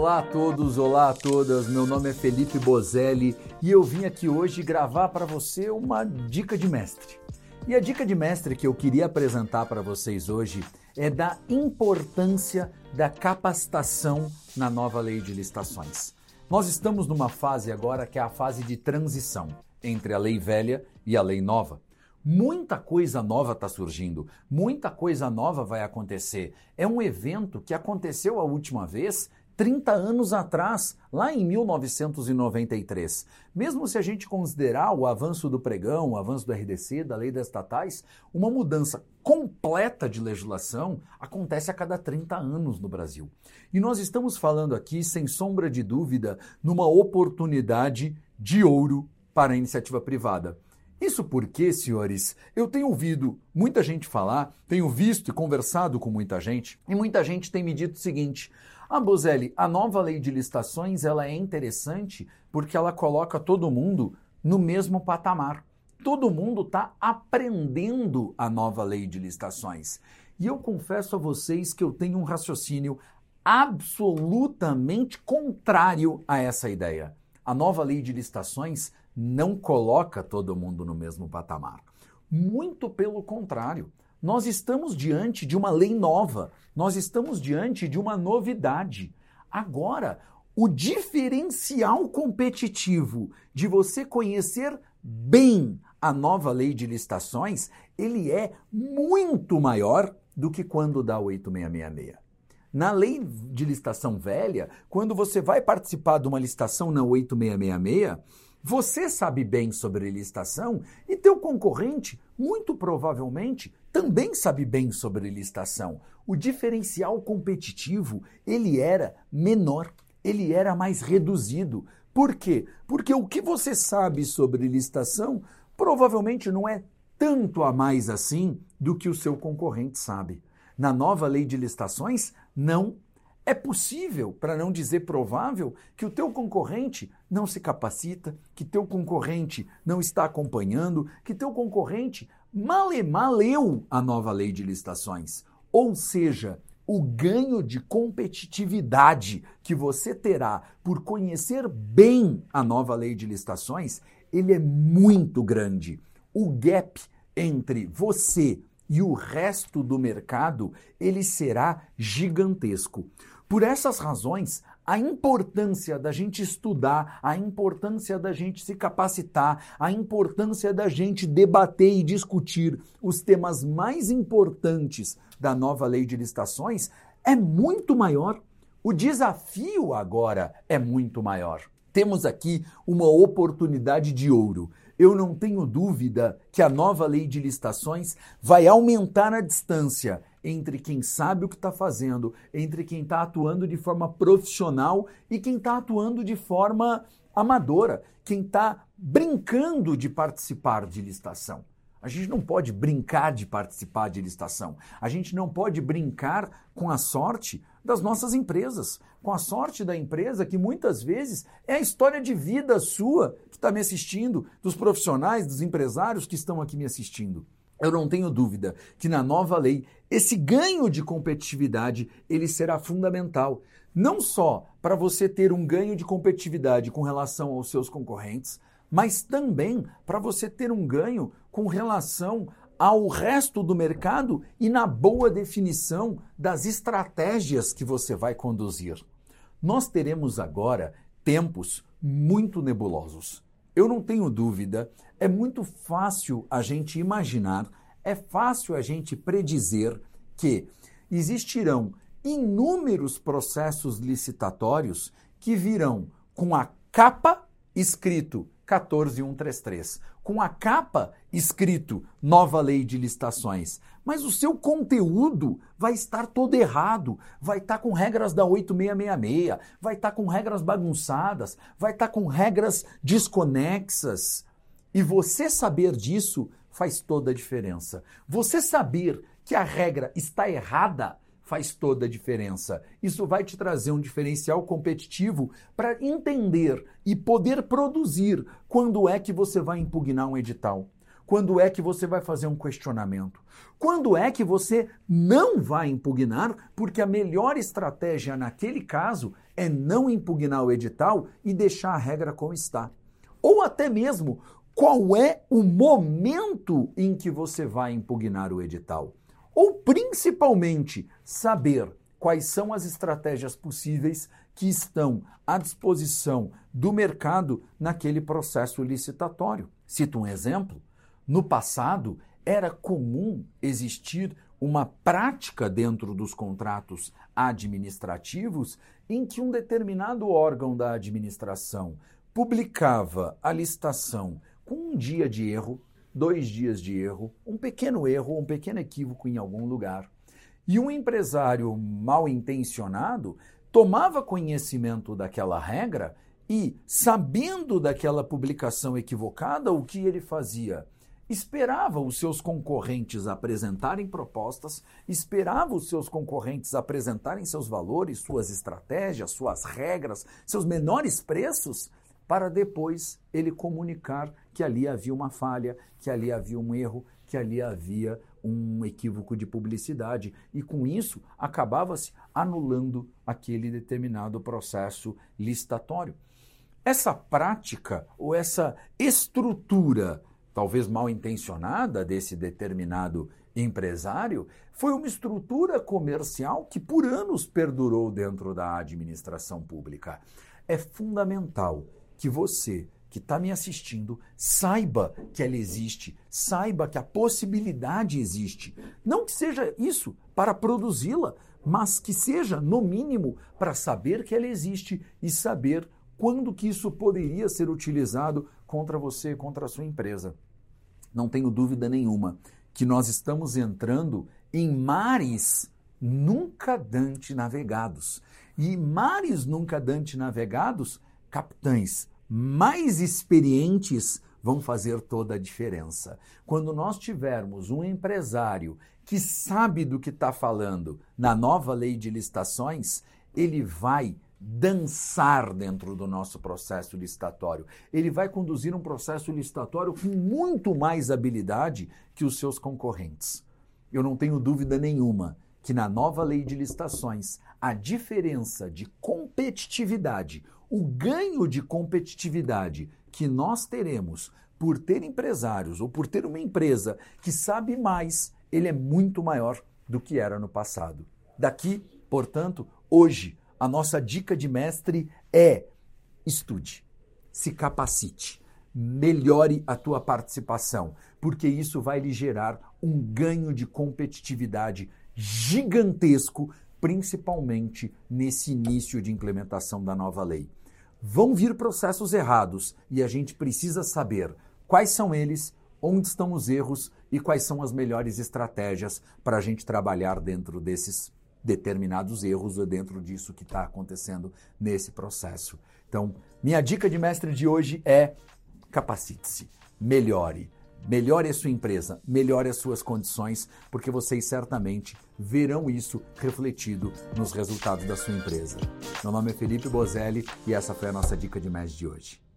Olá a todos, olá a todas. Meu nome é Felipe Bozelli e eu vim aqui hoje gravar para você uma dica de mestre. E a dica de mestre que eu queria apresentar para vocês hoje é da importância da capacitação na nova lei de licitações. Nós estamos numa fase agora que é a fase de transição entre a lei velha e a lei nova. Muita coisa nova está surgindo, muita coisa nova vai acontecer. É um evento que aconteceu a última vez 30 anos atrás, lá em 1993. Mesmo se a gente considerar o avanço do pregão, o avanço do RDC, da lei das estatais, uma mudança completa de legislação acontece a cada 30 anos no Brasil. E nós estamos falando aqui, sem sombra de dúvida, numa oportunidade de ouro para a iniciativa privada. Isso porque, senhores, eu tenho ouvido muita gente falar, tenho visto e conversado com muita gente, e muita gente tem me dito o seguinte: ah, Bozelli, a nova lei de licitações ela é interessante porque ela coloca todo mundo no mesmo patamar. Todo mundo está aprendendo a nova lei de licitações. E eu confesso a vocês que eu tenho um raciocínio absolutamente contrário a essa ideia. A nova lei de licitações não coloca todo mundo no mesmo patamar. Muito pelo contrário. Nós estamos diante de uma lei nova, nós estamos diante de uma novidade. Agora, o diferencial competitivo de você conhecer bem a nova lei de licitações, ele é muito maior do que quando dá 8666. Na lei de licitação velha, quando você vai participar de uma licitação na 8666, você sabe bem sobre licitação e teu concorrente, muito provavelmente, também sabe bem sobre licitação. O diferencial competitivo, ele era menor, ele era mais reduzido. Por quê? Porque o que você sabe sobre licitação provavelmente não é tanto a mais assim do que o seu concorrente sabe. Na nova lei de licitações, não é possível, para não dizer provável, que o teu concorrente não se capacita, que teu concorrente não está acompanhando, que teu concorrente mal leu a nova lei de licitações. Ou seja, o ganho de competitividade que você terá por conhecer bem a nova lei de licitações, ele é muito grande. O gap entre você e o resto do mercado, ele será gigantesco. Por essas razões, a importância da gente estudar, a importância da gente se capacitar, a importância da gente debater e discutir os temas mais importantes da nova lei de licitações é muito maior. O desafio agora é muito maior. Temos aqui uma oportunidade de ouro. Eu não tenho dúvida que a nova lei de licitações vai aumentar a distância entre quem sabe o que está fazendo, entre quem está atuando de forma profissional e quem está atuando de forma amadora, quem está brincando de participar de licitação. A gente não pode brincar de participar de licitação. A gente não pode brincar com a sorte das nossas empresas, com a sorte da empresa que muitas vezes é a história de vida sua que está me assistindo, dos profissionais, dos empresários que estão aqui me assistindo. Eu não tenho dúvida que na nova lei esse ganho de competitividade ele será fundamental, não só para você ter um ganho de competitividade com relação aos seus concorrentes, mas também para você ter um ganho com relação ao resto do mercado e na boa definição das estratégias que você vai conduzir. Nós teremos agora tempos muito nebulosos. Eu não tenho dúvida, é muito fácil a gente imaginar, é fácil a gente predizer que existirão inúmeros processos licitatórios que virão com a capa escrito 14133, com a capa escrito Nova Lei de Licitações, mas o seu conteúdo vai estar todo errado, vai estar com regras da 8666, vai estar com regras bagunçadas, vai estar com regras desconexas. E você saber disso faz toda a diferença. Você saber que a regra está errada faz toda a diferença. Isso vai te trazer um diferencial competitivo para entender e poder produzir quando é que você vai impugnar um edital. Quando é que você vai fazer um questionamento? Quando é que você não vai impugnar, porque a melhor estratégia naquele caso é não impugnar o edital e deixar a regra como está? Ou até mesmo, qual é o momento em que você vai impugnar o edital? Ou principalmente, saber quais são as estratégias possíveis que estão à disposição do mercado naquele processo licitatório. Cito um exemplo. No passado, era comum existir uma prática dentro dos contratos administrativos em que um determinado órgão da administração publicava a licitação com um dia de erro, dois dias de erro, um pequeno erro, um pequeno equívoco em algum lugar. E um empresário mal intencionado tomava conhecimento daquela regra e, sabendo daquela publicação equivocada, o que ele fazia? Esperava os seus concorrentes apresentarem propostas, esperava os seus concorrentes apresentarem seus valores, suas estratégias, suas regras, seus menores preços, para depois ele comunicar que ali havia uma falha, que ali havia um erro, que ali havia um equívoco de publicidade e com isso acabava-se anulando aquele determinado processo licitatório. Essa prática ou essa estrutura, talvez mal intencionada, desse determinado empresário, foi uma estrutura comercial que por anos perdurou dentro da administração pública. É fundamental que você que está me assistindo saiba que ela existe, saiba que a possibilidade existe. Não que seja isso para produzi-la, mas que seja, no mínimo, para saber que ela existe e saber quando que isso poderia ser utilizado contra você, contra a sua empresa. Não tenho dúvida nenhuma que nós estamos entrando em mares nunca dante navegados. E mares nunca dante navegados, capitães, mais experientes vão fazer toda a diferença. Quando nós tivermos um empresário que sabe do que está falando na nova lei de licitações, ele vai dançar dentro do nosso processo licitatório. Ele vai conduzir um processo licitatório com muito mais habilidade que os seus concorrentes. Eu não tenho dúvida nenhuma que na nova lei de licitações a diferença de competitividade, o ganho de competitividade que nós teremos por ter empresários ou por ter uma empresa que sabe mais, ele é muito maior do que era no passado. Daqui, portanto, hoje, a nossa dica de mestre é: estude, se capacite, melhore a tua participação, porque isso vai lhe gerar um ganho de competitividade gigantesco, principalmente nesse início de implementação da nova lei. Vão vir processos errados e a gente precisa saber quais são eles, onde estão os erros e quais são as melhores estratégias para a gente trabalhar dentro desses determinados erros ou dentro disso que está acontecendo nesse processo. Então, minha dica de mestre de hoje é capacite-se, melhore Melhore a sua empresa, melhore as suas condições, porque vocês certamente verão isso refletido nos resultados da sua empresa. Meu nome é Felipe Bozelli e essa foi a nossa dica de mês de hoje.